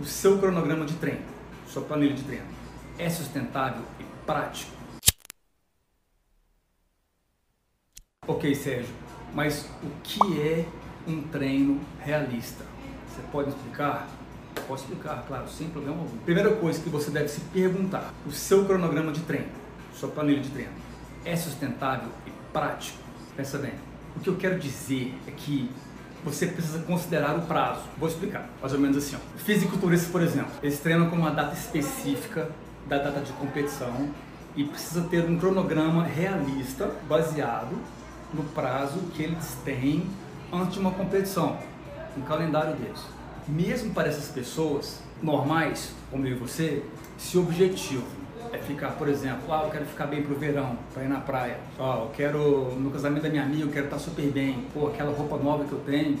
o seu cronograma de treino, sua planilha de treino, é sustentável e prático? Ok, Sérgio, mas o que é um treino realista? Você pode explicar? Posso explicar, claro, sem problema algum. Primeira coisa que você deve se perguntar: o seu cronograma de treino, sua planilha de treino, é sustentável e prático? Pensa bem. O que eu quero dizer é que você precisa considerar o prazo. Vou explicar, mais ou menos assim. Ó. Fisiculturistas, por exemplo, eles treinam com uma data específica da data de competição e precisa ter um cronograma realista baseado no prazo que eles têm antes de uma competição, um calendário deles. Mesmo para essas pessoas normais, como eu e você, se o objetivo é ficar, por exemplo, ah, eu quero ficar bem pro verão, para ir na praia. Ah, eu quero, no casamento da minha amiga, eu quero estar super bem. Pô, aquela roupa nova que eu tenho,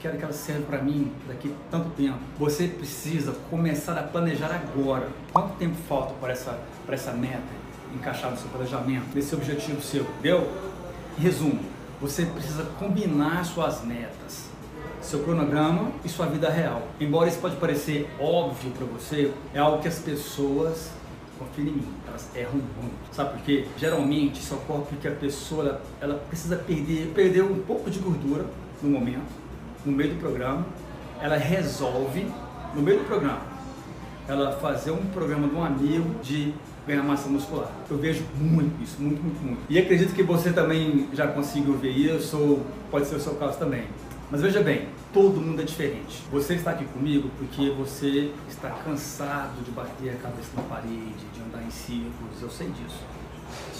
quero que ela serve para mim daqui tanto tempo. Você precisa começar a planejar agora. Quanto tempo falta para essa, para essa meta encaixar no seu planejamento, nesse objetivo seu, entendeu? Resumo, você precisa combinar suas metas, seu cronograma e sua vida real. Embora isso pode parecer óbvio para você, é algo que as pessoas confia em mim, elas erram muito. Sabe por quê? Geralmente isso ocorre porque a pessoa ela, ela precisa perder, perder um pouco de gordura no momento, no meio do programa, ela resolve, no meio do programa, ela fazer um programa de um amigo de ganhar massa muscular. Eu vejo muito isso, muito, muito, muito. E acredito que você também já conseguiu ver isso, ou pode ser o seu caso também. Mas veja bem, todo mundo é diferente. Você está aqui comigo porque você está cansado de bater a cabeça na parede, de andar em círculos, eu sei disso.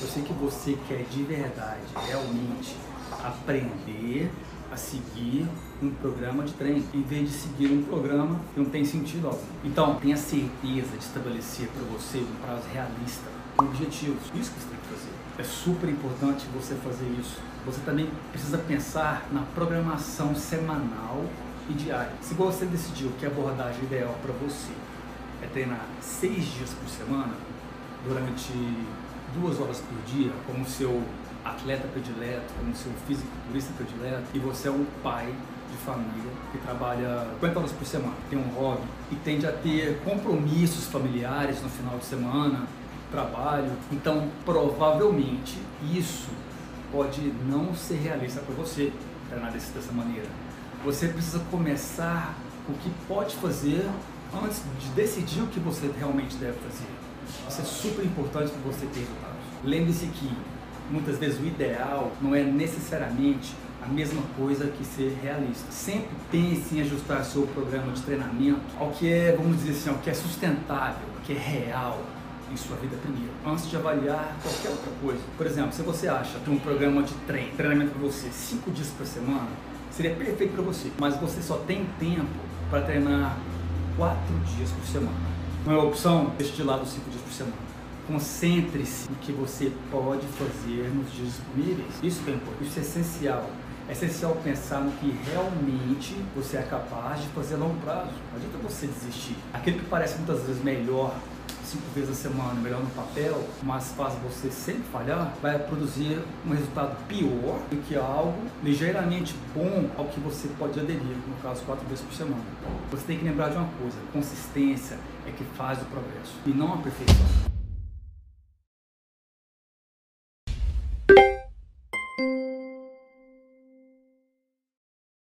Eu sei que você quer de verdade, realmente, aprender a seguir um programa de treino, em vez de seguir um programa que não tem sentido algum. Então, tenha certeza de estabelecer para você um prazo realista, com objetivos. Isso que você tem que fazer. É super importante você fazer isso. Você também precisa pensar na programação semanal e diária. Se você decidiu que a abordagem ideal para você é treinar seis dias por semana, durante duas horas por dia, como seu atleta predileto, como seu fisiculturista predileto, e você é um pai de família que trabalha 50 horas por semana, tem um hobby e tende a ter compromissos familiares no final de semana, trabalho. Então, provavelmente, isso pode não ser realista para você treinar dessa maneira. Você precisa começar com o que pode fazer antes de decidir o que você realmente deve fazer. Isso é super importante para você ter resultados. Lembre-se que muitas vezes o ideal não é necessariamente a mesma coisa que ser realista. Sempre pense em ajustar seu programa de treinamento ao que é, vamos dizer assim, ao que é sustentável, que é real em sua vida primeiro, antes de avaliar qualquer outra coisa. Por exemplo, se você acha que um programa de treino, treinamento para você, cinco dias por semana, seria perfeito para você, mas você só tem tempo para treinar quatro dias por semana. Não é opção? Deixe de lado cinco dias por semana. Concentre-se no que você pode fazer nos dias disponíveis. Isso é importante, isso é essencial. É essencial pensar no que realmente você é capaz de fazer a longo prazo. Não adianta você desistir. Aquilo que parece muitas vezes melhor cinco vezes a semana, melhor no papel, mas faz você sempre falhar, vai produzir um resultado pior do que algo ligeiramente bom ao que você pode aderir, no caso, quatro vezes por semana. Você tem que lembrar de uma coisa: consistência é que faz o progresso e não a perfeição.